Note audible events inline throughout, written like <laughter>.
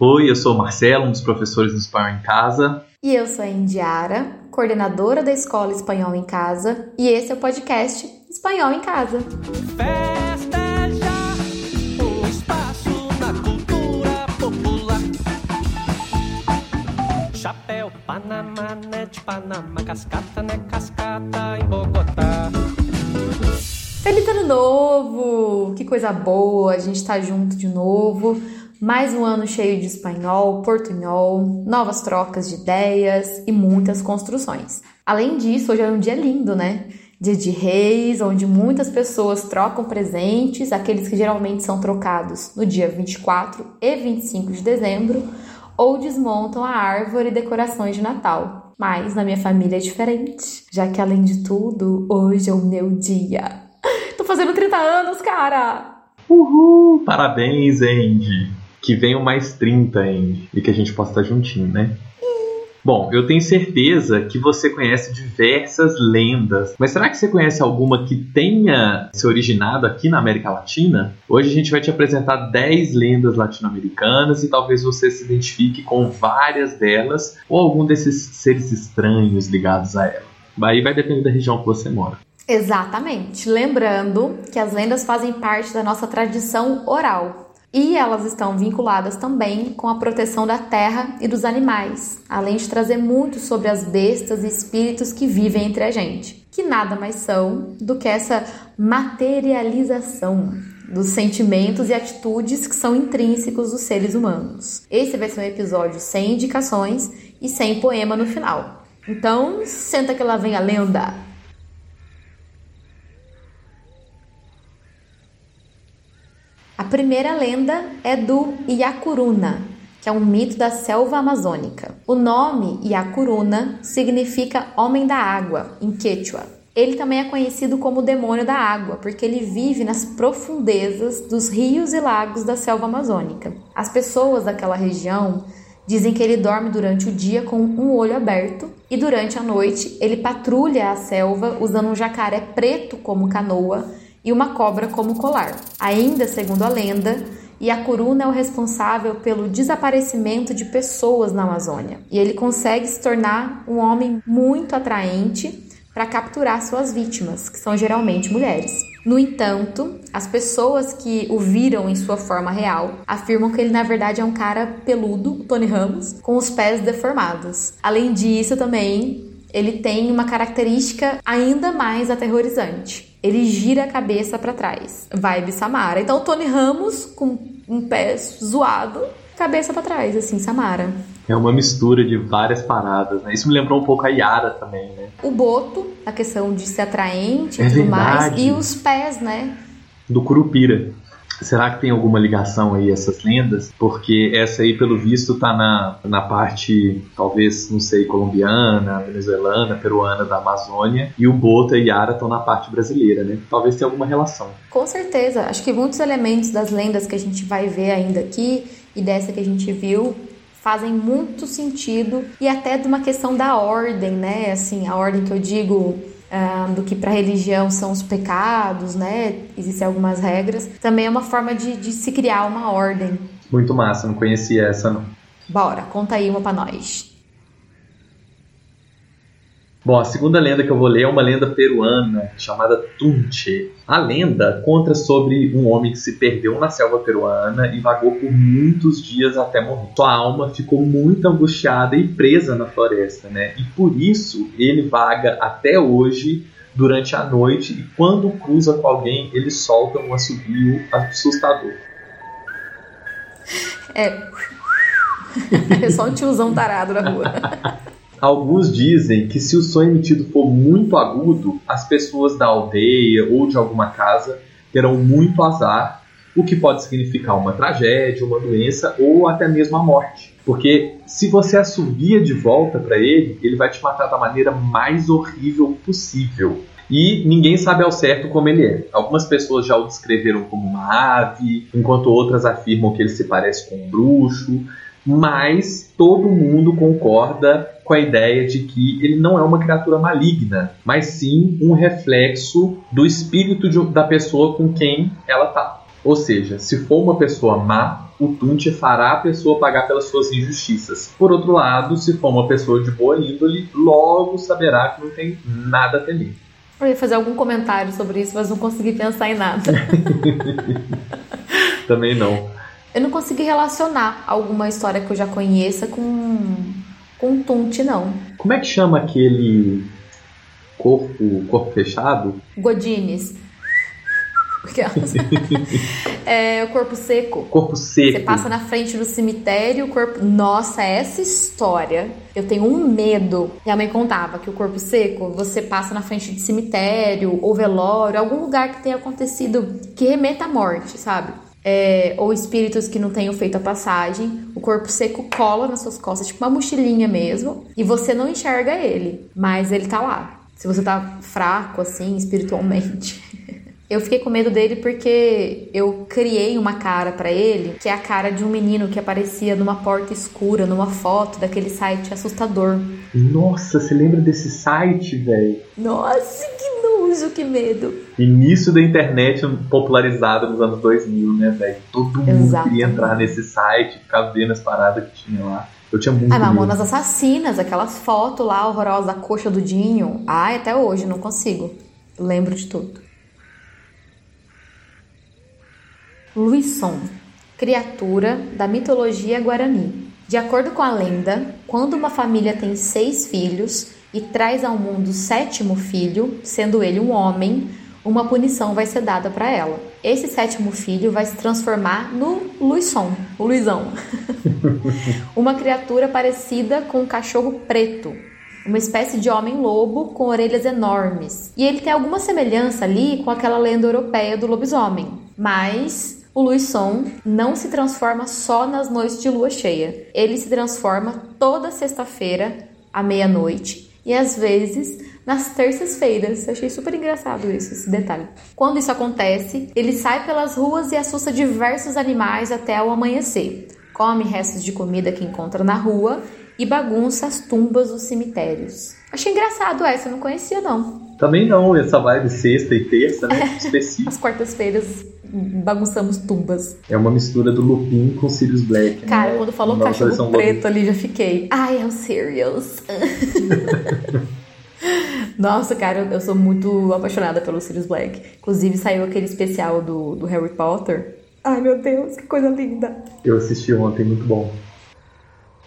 Oi, eu sou o Marcelo, um dos professores do Espanhol em Casa. E eu sou a Indiara, coordenadora da Escola Espanhol em Casa, e esse é o podcast Espanhol em Casa. Festeja o espaço na cultura popular. Chapéu, Panamá, né de Panamá, cascata, né cascata em Bogotá. Feliz ano novo! Que coisa boa, a gente tá junto de novo. Mais um ano cheio de espanhol, portunhol, novas trocas de ideias e muitas construções. Além disso, hoje é um dia lindo, né? Dia de Reis, onde muitas pessoas trocam presentes, aqueles que geralmente são trocados no dia 24 e 25 de dezembro, ou desmontam a árvore e decorações de Natal. Mas na minha família é diferente, já que além de tudo, hoje é o meu dia. <laughs> Tô fazendo 30 anos, cara! Uhul! Parabéns, Andy! Que venham mais 30 ainda e que a gente possa estar juntinho, né? Bom, eu tenho certeza que você conhece diversas lendas, mas será que você conhece alguma que tenha se originado aqui na América Latina? Hoje a gente vai te apresentar 10 lendas latino-americanas e talvez você se identifique com várias delas ou algum desses seres estranhos ligados a ela. Aí vai depender da região que você mora. Exatamente. Lembrando que as lendas fazem parte da nossa tradição oral. E elas estão vinculadas também com a proteção da terra e dos animais, além de trazer muito sobre as bestas e espíritos que vivem entre a gente, que nada mais são do que essa materialização dos sentimentos e atitudes que são intrínsecos dos seres humanos. Esse vai ser um episódio sem indicações e sem poema no final. Então, senta que lá vem a lenda. A primeira lenda é do Iacuruna, que é um mito da selva amazônica. O nome Iacuruna significa homem da água em Quechua. Ele também é conhecido como demônio da água, porque ele vive nas profundezas dos rios e lagos da selva amazônica. As pessoas daquela região dizem que ele dorme durante o dia com um olho aberto e durante a noite ele patrulha a selva usando um jacaré preto como canoa e uma cobra como colar. Ainda segundo a lenda, Yakuruna é o responsável pelo desaparecimento de pessoas na Amazônia. E ele consegue se tornar um homem muito atraente para capturar suas vítimas, que são geralmente mulheres. No entanto, as pessoas que o viram em sua forma real afirmam que ele na verdade é um cara peludo, Tony Ramos, com os pés deformados. Além disso, também ele tem uma característica ainda mais aterrorizante ele gira a cabeça para trás. Vibe Samara. Então, Tony Ramos com um pé zoado, cabeça para trás, assim, Samara. É uma mistura de várias paradas, né? Isso me lembrou um pouco a Yara também, né? O boto, a questão de ser atraente e é tudo verdade. mais. E os pés, né? Do Curupira. Será que tem alguma ligação aí essas lendas? Porque essa aí, pelo visto, tá na, na parte, talvez, não sei, colombiana, venezuelana, peruana da Amazônia, e o Bota e Yara estão na parte brasileira, né? Talvez tenha alguma relação. Com certeza. Acho que muitos elementos das lendas que a gente vai ver ainda aqui e dessa que a gente viu fazem muito sentido e até de uma questão da ordem, né? Assim, a ordem que eu digo do que para a religião são os pecados, né? Existem algumas regras. Também é uma forma de, de se criar uma ordem. Muito massa, não conhecia essa não. Bora, conta aí uma para nós. Bom, a segunda lenda que eu vou ler é uma lenda peruana chamada Tunche. A lenda conta sobre um homem que se perdeu na selva peruana e vagou por muitos dias até morrer. Sua alma ficou muito angustiada e presa na floresta, né? E por isso ele vaga até hoje durante a noite e quando cruza com alguém ele solta um assobio assustador. É. <laughs> É só um tiozão tarado na rua. <laughs> Alguns dizem que se o som emitido for muito agudo, as pessoas da aldeia ou de alguma casa terão muito azar, o que pode significar uma tragédia, uma doença ou até mesmo a morte. Porque se você assovia de volta para ele, ele vai te matar da maneira mais horrível possível. E ninguém sabe ao certo como ele é. Algumas pessoas já o descreveram como uma ave, enquanto outras afirmam que ele se parece com um bruxo mas todo mundo concorda com a ideia de que ele não é uma criatura maligna, mas sim um reflexo do espírito de, da pessoa com quem ela está. Ou seja, se for uma pessoa má, o Tunte fará a pessoa pagar pelas suas injustiças. Por outro lado, se for uma pessoa de boa índole, logo saberá que não tem nada a temer. Eu ia fazer algum comentário sobre isso, mas não consegui pensar em nada. <laughs> Também não. Eu não consegui relacionar alguma história que eu já conheça com, com Tunte, não. Como é que chama aquele corpo, corpo fechado? Godines. <laughs> é o corpo seco. Corpo seco. Você passa na frente do cemitério, o corpo. Nossa, essa história. Eu tenho um medo. Minha mãe contava que o corpo seco, você passa na frente de cemitério ou velório, algum lugar que tenha acontecido que remeta à morte, sabe? É, ou espíritos que não tenham feito a passagem, o corpo seco cola nas suas costas, tipo uma mochilinha mesmo, e você não enxerga ele, mas ele tá lá. Se você tá fraco, assim, espiritualmente. <laughs> Eu fiquei com medo dele porque eu criei uma cara para ele, que é a cara de um menino que aparecia numa porta escura, numa foto daquele site assustador. Nossa, você lembra desse site, velho? Nossa, que nojo, que medo. Início da internet popularizada nos anos 2000, né, velho? Todo mundo Exatamente. queria entrar nesse site, ficar vendo as paradas que tinha lá. Eu tinha muito Ah, Mamonas Assassinas, aquelas fotos lá horrorosas da coxa do Dinho. Ai, até hoje, não consigo. Lembro de tudo. Luisson, criatura da mitologia guarani. De acordo com a lenda, quando uma família tem seis filhos e traz ao mundo o sétimo filho, sendo ele um homem, uma punição vai ser dada para ela. Esse sétimo filho vai se transformar no Luisson, o Luizão. <laughs> uma criatura parecida com um cachorro preto, uma espécie de homem-lobo com orelhas enormes. E ele tem alguma semelhança ali com aquela lenda europeia do lobisomem, mas o Luisson não se transforma só nas noites de lua cheia. Ele se transforma toda sexta-feira à meia-noite e às vezes nas terças-feiras. Achei super engraçado isso, esse detalhe. Quando isso acontece, ele sai pelas ruas e assusta diversos animais até o amanhecer. Come restos de comida que encontra na rua e bagunça as tumbas dos cemitérios. Achei engraçado essa, eu não conhecia não. Também não, essa vibe sexta e terça, né? <laughs> Específico. As quartas-feiras bagunçamos tumbas. É uma mistura do Lupin com Sirius Black. Né? Cara, né? quando falou Uma cachorro preto ali, já fiquei. Ai, é o Sirius. <laughs> Nossa, cara, eu, sou muito apaixonada pelo Sirius Black. Inclusive, saiu aquele especial do, do Harry Potter. Ai, meu Deus, que coisa linda. Eu assisti ontem, muito bom.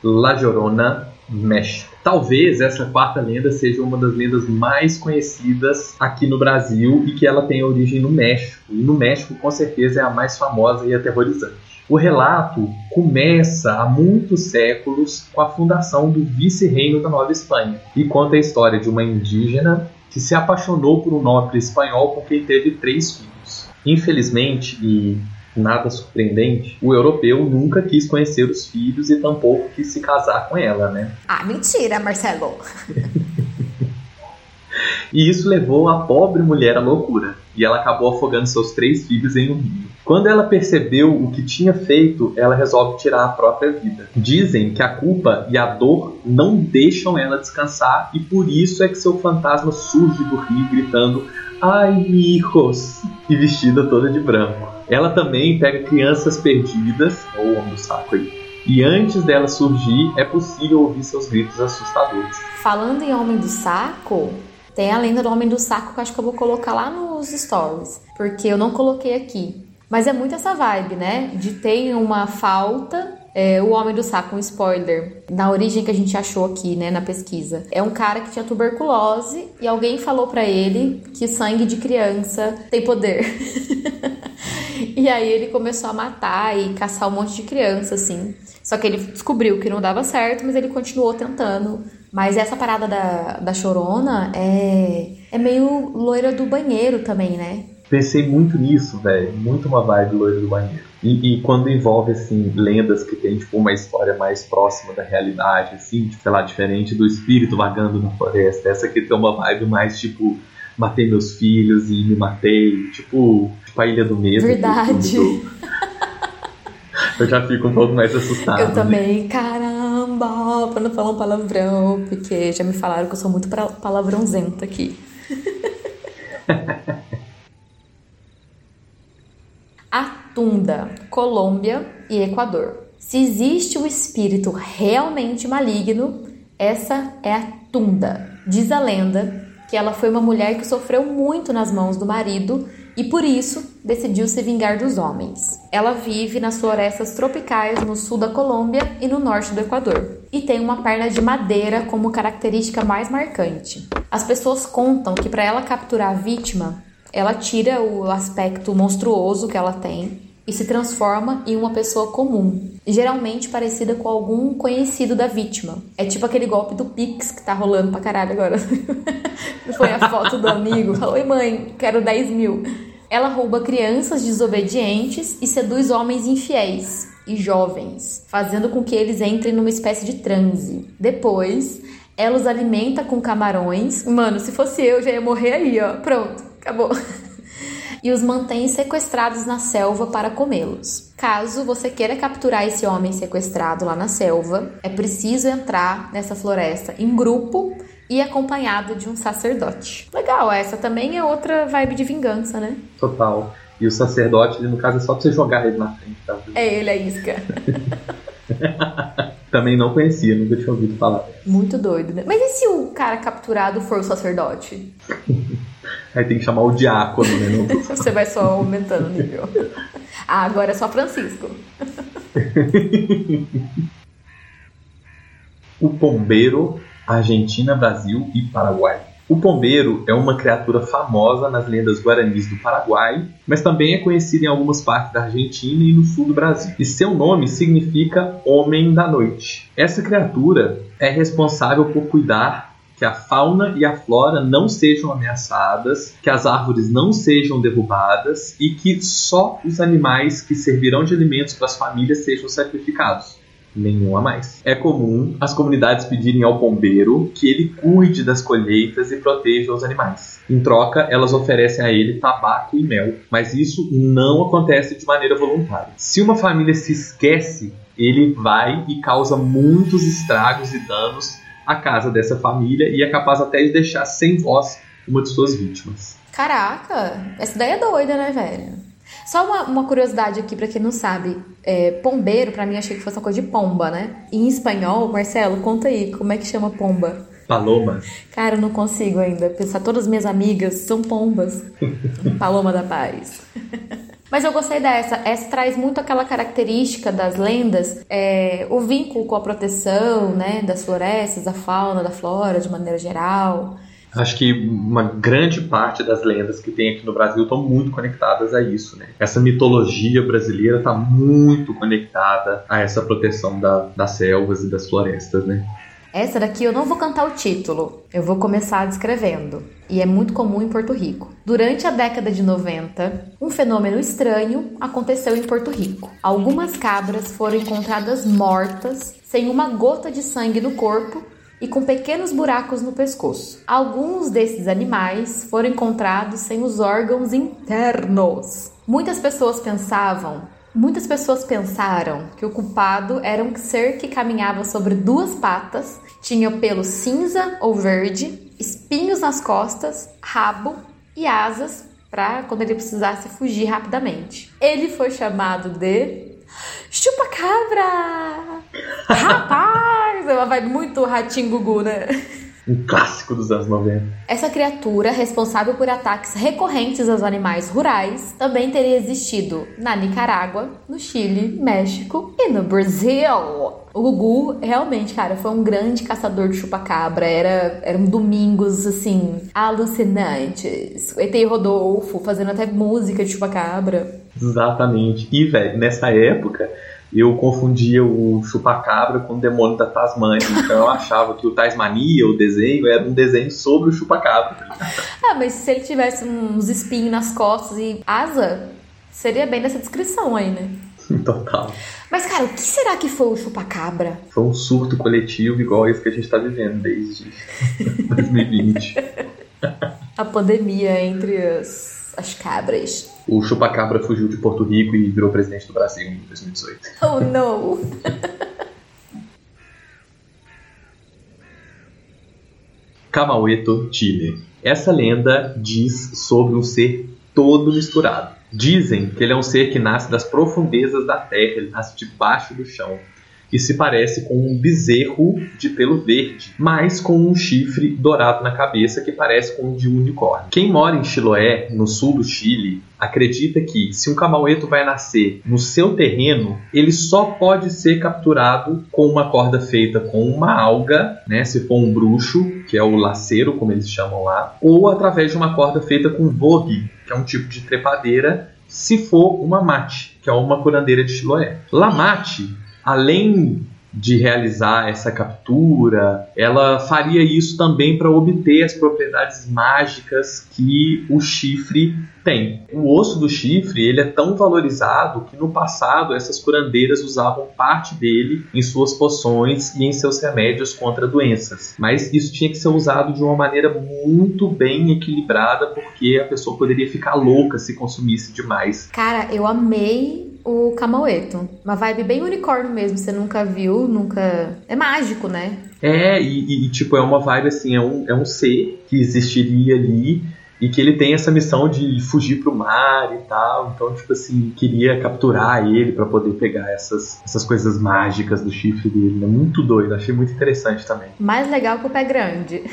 La Llorona, México. Talvez essa quarta lenda seja uma das lendas mais conhecidas aqui no Brasil e que ela tem origem no México. E no México, com certeza, é a mais famosa e aterrorizante. O relato começa há muitos séculos com a fundação do vice-reino da Nova Espanha e conta a história de uma indígena que se apaixonou por um nobre espanhol com quem teve três filhos. Infelizmente, e nada surpreendente, o europeu nunca quis conhecer os filhos e tampouco quis se casar com ela, né? Ah, mentira, Marcelo! e isso levou a pobre mulher à loucura, e ela acabou afogando seus três filhos em um rio. Quando ela percebeu o que tinha feito, ela resolve tirar a própria vida. Dizem que a culpa e a dor não deixam ela descansar e por isso é que seu fantasma surge do rio gritando Ai, mijos! E vestida toda de branco. Ela também pega crianças perdidas, ou o homem do saco aí. E antes dela surgir, é possível ouvir seus gritos assustadores. Falando em Homem do Saco, tem a lenda do Homem do Saco que eu acho que eu vou colocar lá nos stories, porque eu não coloquei aqui. Mas é muito essa vibe, né? De ter uma falta é, o Homem do Saco, um spoiler, na origem que a gente achou aqui, né, na pesquisa. É um cara que tinha tuberculose e alguém falou para ele que sangue de criança tem poder. <laughs> e aí ele começou a matar e caçar um monte de criança, assim. Só que ele descobriu que não dava certo, mas ele continuou tentando. Mas essa parada da, da chorona é, é meio loira do banheiro também, né? Pensei muito nisso, velho. Muito uma vibe loira do banheiro. E, e, quando envolve, assim, lendas que tem, tipo, uma história mais próxima da realidade, assim, tipo, sei lá, diferente do espírito vagando na floresta. Essa aqui tem uma vibe mais, tipo, matei meus filhos e me matei. Tipo, tipo a Ilha do Medo. Verdade. <laughs> Eu já fico um pouco mais assustado. Eu né? também, né? caramba, pra não falar um palavrão, porque já me falaram que eu sou muito palavrãozenta aqui. Atunda, Colômbia, e Equador. Se existe um espírito realmente maligno, essa é a Tunda. Diz a lenda que ela foi uma mulher que sofreu muito nas mãos do marido e por isso decidiu se vingar dos homens. Ela vive nas florestas tropicais no sul da Colômbia e no norte do Equador, e tem uma perna de madeira como característica mais marcante. As pessoas contam que para ela capturar a vítima, ela tira o aspecto monstruoso que ela tem e se transforma em uma pessoa comum, geralmente parecida com algum conhecido da vítima. É tipo aquele golpe do Pix que tá rolando pra caralho agora. <laughs> Foi a foto do amigo, Oi mãe, quero 10 mil. Ela rouba crianças desobedientes e seduz homens infiéis e jovens, fazendo com que eles entrem numa espécie de transe. Depois, ela os alimenta com camarões. Mano, se fosse eu, já ia morrer aí, ó. Pronto, acabou. <laughs> e os mantém sequestrados na selva para comê-los. Caso você queira capturar esse homem sequestrado lá na selva, é preciso entrar nessa floresta em grupo e acompanhado de um sacerdote. Legal, essa também é outra vibe de vingança, né? Total. E o sacerdote, no caso, é só pra você jogar ele na frente, tá? É ele, a isca. <laughs> Também não conhecia, nunca tinha ouvido falar. Muito doido, né? Mas e se o cara capturado for o sacerdote? <laughs> Aí tem que chamar o diácono, né? Não... <laughs> Você vai só aumentando o nível. Ah, agora é só Francisco. <laughs> o pombeiro, Argentina, Brasil e Paraguai. O pombeiro é uma criatura famosa nas lendas guaranis do Paraguai, mas também é conhecido em algumas partes da Argentina e no sul do Brasil. E seu nome significa Homem da Noite. Essa criatura é responsável por cuidar que a fauna e a flora não sejam ameaçadas, que as árvores não sejam derrubadas e que só os animais que servirão de alimentos para as famílias sejam sacrificados nenhum a mais. É comum as comunidades pedirem ao pombeiro que ele cuide das colheitas e proteja os animais. Em troca, elas oferecem a ele tabaco e mel, mas isso não acontece de maneira voluntária. Se uma família se esquece, ele vai e causa muitos estragos e danos à casa dessa família e é capaz até de deixar sem voz uma de suas vítimas. Caraca, essa ideia é doida, né, velho? Só uma, uma curiosidade aqui para quem não sabe, é, pombeiro para mim achei que fosse uma coisa de pomba, né? Em espanhol, Marcelo, conta aí, como é que chama pomba? Paloma. Cara, eu não consigo ainda pensar. Todas as minhas amigas são pombas. <laughs> Paloma da paz. Mas eu gostei dessa. Essa traz muito aquela característica das lendas, é, o vínculo com a proteção, né, das florestas, da fauna, da flora, de maneira geral. Acho que uma grande parte das lendas que tem aqui no Brasil estão muito conectadas a isso, né? Essa mitologia brasileira está muito conectada a essa proteção da, das selvas e das florestas, né? Essa daqui eu não vou cantar o título, eu vou começar descrevendo. E é muito comum em Porto Rico. Durante a década de 90, um fenômeno estranho aconteceu em Porto Rico. Algumas cabras foram encontradas mortas, sem uma gota de sangue no corpo e com pequenos buracos no pescoço. Alguns desses animais foram encontrados sem os órgãos internos. Muitas pessoas pensavam, muitas pessoas pensaram que o culpado era um ser que caminhava sobre duas patas, tinha pelo cinza ou verde, espinhos nas costas, rabo e asas para quando ele precisasse fugir rapidamente. Ele foi chamado de Chupa-cabra! <laughs> Rapaz! Ela vai muito ratinho gugu, né? Um clássico dos anos 90. Essa criatura, responsável por ataques recorrentes aos animais rurais, também teria existido na Nicarágua, no Chile, México e no Brasil. O Gugu, realmente, cara, foi um grande caçador de chupacabra. Era, eram domingos, assim, alucinantes. O ET Rodolfo fazendo até música de chupacabra. Exatamente. E, velho, nessa época eu confundia o chupacabra com o demônio da Tasmânia. Então eu achava que o Tasmania, o desenho, era um desenho sobre o chupacabra. Ah, mas se ele tivesse uns espinhos nas costas e asa, seria bem nessa descrição aí, né? <laughs> Total. Mas, cara, o que será que foi o chupacabra? Foi um surto coletivo igual esse que a gente tá vivendo desde <laughs> 2020. <laughs> a pandemia entre as, as cabras. O chupacabra fugiu de Porto Rico e virou presidente do Brasil em 2018. <laughs> Oh, não! <laughs> Camaueto, Chile. Essa lenda diz sobre um ser todo misturado. Dizem que ele é um ser que nasce das profundezas da terra, ele nasce debaixo do chão que se parece com um bezerro de pelo verde, mas com um chifre dourado na cabeça que parece com um de um unicórnio. Quem mora em Chiloé, no sul do Chile, acredita que se um camaueto vai nascer no seu terreno, ele só pode ser capturado com uma corda feita com uma alga, né, se for um bruxo, que é o laceiro, como eles chamam lá, ou através de uma corda feita com vogue, que é um tipo de trepadeira, se for uma mate, que é uma curandeira de Chiloé. Lamate além de realizar essa captura, ela faria isso também para obter as propriedades mágicas que o chifre tem. O osso do chifre ele é tão valorizado que no passado essas curandeiras usavam parte dele em suas poções e em seus remédios contra doenças. Mas isso tinha que ser usado de uma maneira muito bem equilibrada porque a pessoa poderia ficar louca se consumisse demais. Cara, eu amei o Camaueto. Uma vibe bem unicórnio mesmo, você nunca viu, nunca. É mágico, né? É, e, e, tipo, é uma vibe assim, é um, é um ser que existiria ali e que ele tem essa missão de fugir pro mar e tal. Então, tipo assim, queria capturar ele para poder pegar essas, essas coisas mágicas do chifre dele. É muito doido, achei muito interessante também. <laughs> Mais legal que o pé grande.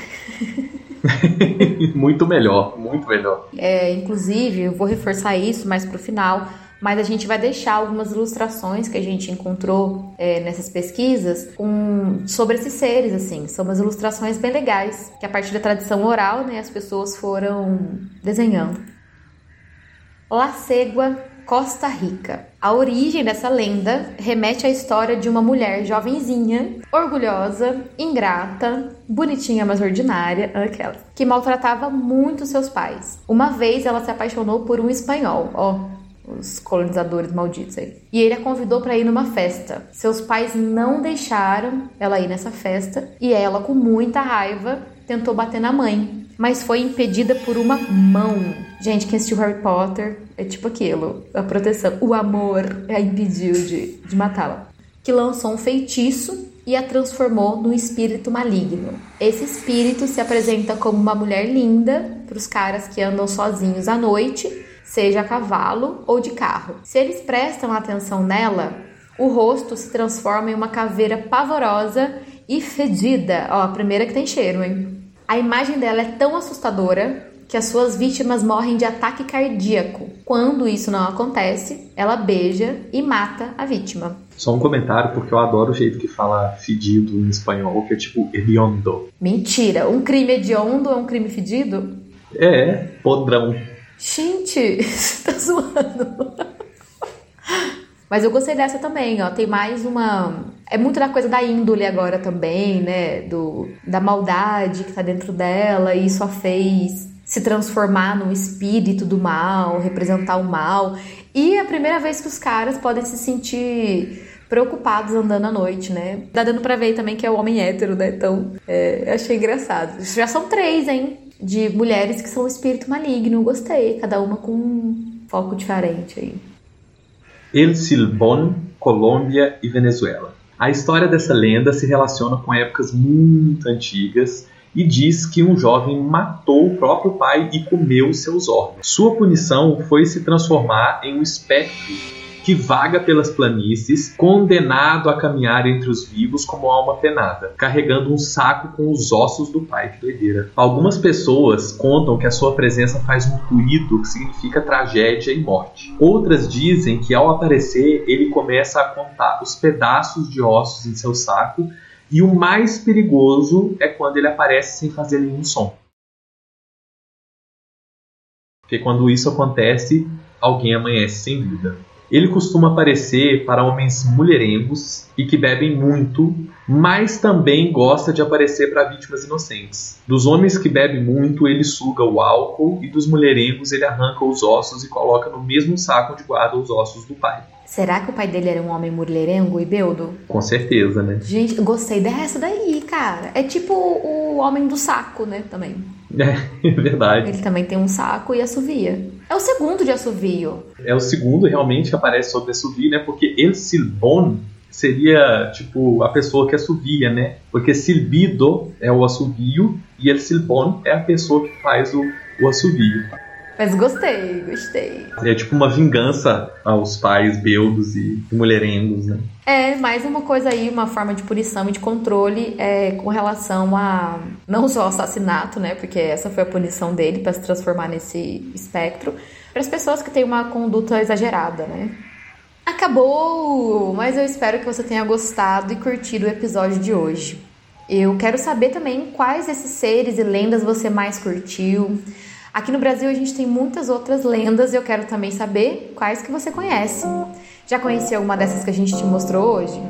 muito melhor, muito melhor. É, inclusive, eu vou reforçar isso mais pro final mas a gente vai deixar algumas ilustrações que a gente encontrou é, nessas pesquisas com, sobre esses seres, assim. São umas ilustrações bem legais, que a partir da tradição oral, né, as pessoas foram desenhando. La Segua, Costa Rica. A origem dessa lenda remete à história de uma mulher jovenzinha, orgulhosa, ingrata, bonitinha, mas ordinária, aquela, que maltratava muito seus pais. Uma vez ela se apaixonou por um espanhol, ó, os colonizadores malditos aí. E ele a convidou para ir numa festa. Seus pais não deixaram ela ir nessa festa e ela, com muita raiva, tentou bater na mãe, mas foi impedida por uma mão. Gente, quem assistiu Harry Potter é tipo aquilo: a proteção, o amor a impediu de, de matá-la. Que lançou um feitiço e a transformou num espírito maligno. Esse espírito se apresenta como uma mulher linda para os caras que andam sozinhos à noite seja a cavalo ou de carro. Se eles prestam atenção nela, o rosto se transforma em uma caveira pavorosa e fedida. Ó, a primeira que tem cheiro, hein? A imagem dela é tão assustadora que as suas vítimas morrem de ataque cardíaco. Quando isso não acontece, ela beija e mata a vítima. Só um comentário, porque eu adoro o jeito que fala fedido em espanhol, que é tipo hediondo. Mentira! Um crime hediondo é um crime fedido? É, podrão. Gente, <laughs> você tá zoando. Mas eu gostei dessa também, ó. Tem mais uma. É muito da coisa da índole agora também, né? Do, da maldade que tá dentro dela e isso a fez se transformar num espírito do mal, representar o mal. E é a primeira vez que os caras podem se sentir preocupados andando à noite, né? Tá dando pra ver também que é o homem hétero, né? Então, é, achei engraçado. Já são três, hein? De mulheres que são espírito maligno. Gostei, cada uma com um foco diferente aí. El Silbón, Colômbia e Venezuela. A história dessa lenda se relaciona com épocas muito antigas e diz que um jovem matou o próprio pai e comeu seus órgãos. Sua punição foi se transformar em um espectro que vaga pelas planícies, condenado a caminhar entre os vivos como alma penada, carregando um saco com os ossos do pai. Que doideira. Algumas pessoas contam que a sua presença faz um ruído que significa tragédia e morte. Outras dizem que ao aparecer ele começa a contar os pedaços de ossos em seu saco e o mais perigoso é quando ele aparece sem fazer nenhum som. Porque quando isso acontece, alguém amanhece sem vida. Ele costuma aparecer para homens mulherengos e que bebem muito, mas também gosta de aparecer para vítimas inocentes. Dos homens que bebem muito, ele suga o álcool e dos mulherengos ele arranca os ossos e coloca no mesmo saco onde guarda os ossos do pai. Será que o pai dele era um homem mulherengo e beldo? Com certeza, né? Gente, gostei dessa daí, cara. É tipo o homem do saco, né, também. <laughs> É, é verdade. Ele também tem um saco e assovia. É o segundo de assovio. É o segundo realmente que aparece sobre assovio, né? Porque El Silbon seria tipo a pessoa que assovia, né? Porque silbido é o assovio e El Silbon é a pessoa que faz o, o assovio. Mas gostei, gostei. É tipo uma vingança aos pais beldos e mulherengos, né? É, mais uma coisa aí, uma forma de punição e de controle é, com relação a não só assassinato, né? Porque essa foi a punição dele para se transformar nesse espectro, para as pessoas que têm uma conduta exagerada, né? Acabou! Mas eu espero que você tenha gostado e curtido o episódio de hoje. Eu quero saber também quais desses seres e lendas você mais curtiu. Aqui no Brasil a gente tem muitas outras lendas e eu quero também saber quais que você conhece. Já conhecia alguma dessas que a gente te mostrou hoje?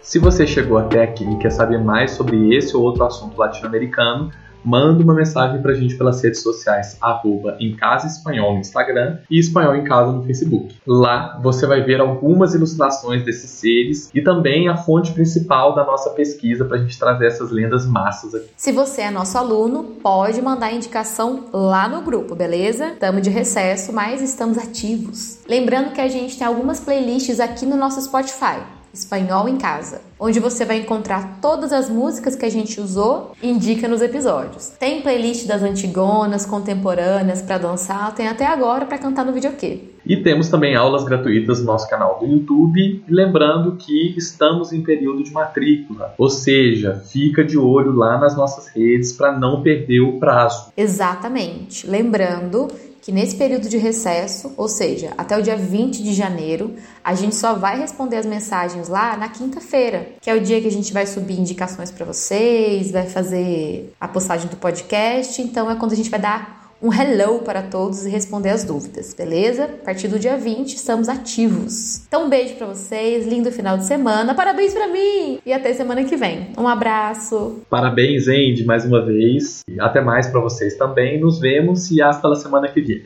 Se você chegou até aqui e quer saber mais sobre esse ou outro assunto latino-americano, manda uma mensagem pra gente pelas redes sociais, arroba em Casa Espanhol no Instagram e Espanhol em Casa no Facebook. Lá você vai ver algumas ilustrações desses seres e também a fonte principal da nossa pesquisa pra gente trazer essas lendas massas aqui. Se você é nosso aluno, pode mandar indicação lá no grupo, beleza? Estamos de recesso, mas estamos ativos. Lembrando que a gente tem algumas playlists aqui no nosso Spotify. Espanhol em Casa, onde você vai encontrar todas as músicas que a gente usou e indica nos episódios. Tem playlist das antigonas, contemporâneas para dançar, tem até agora para cantar no videokê. E temos também aulas gratuitas no nosso canal do YouTube, lembrando que estamos em período de matrícula, ou seja, fica de olho lá nas nossas redes para não perder o prazo. Exatamente. Lembrando que nesse período de recesso, ou seja, até o dia 20 de janeiro, a gente só vai responder as mensagens lá na quinta-feira, que é o dia que a gente vai subir indicações para vocês, vai fazer a postagem do podcast, então é quando a gente vai dar um hello para todos e responder as dúvidas, beleza? A partir do dia 20 estamos ativos. Então um beijo para vocês, lindo final de semana, parabéns para mim e até semana que vem. Um abraço. Parabéns, Andy, mais uma vez. E até mais para vocês também. Nos vemos e hasta a semana que vem.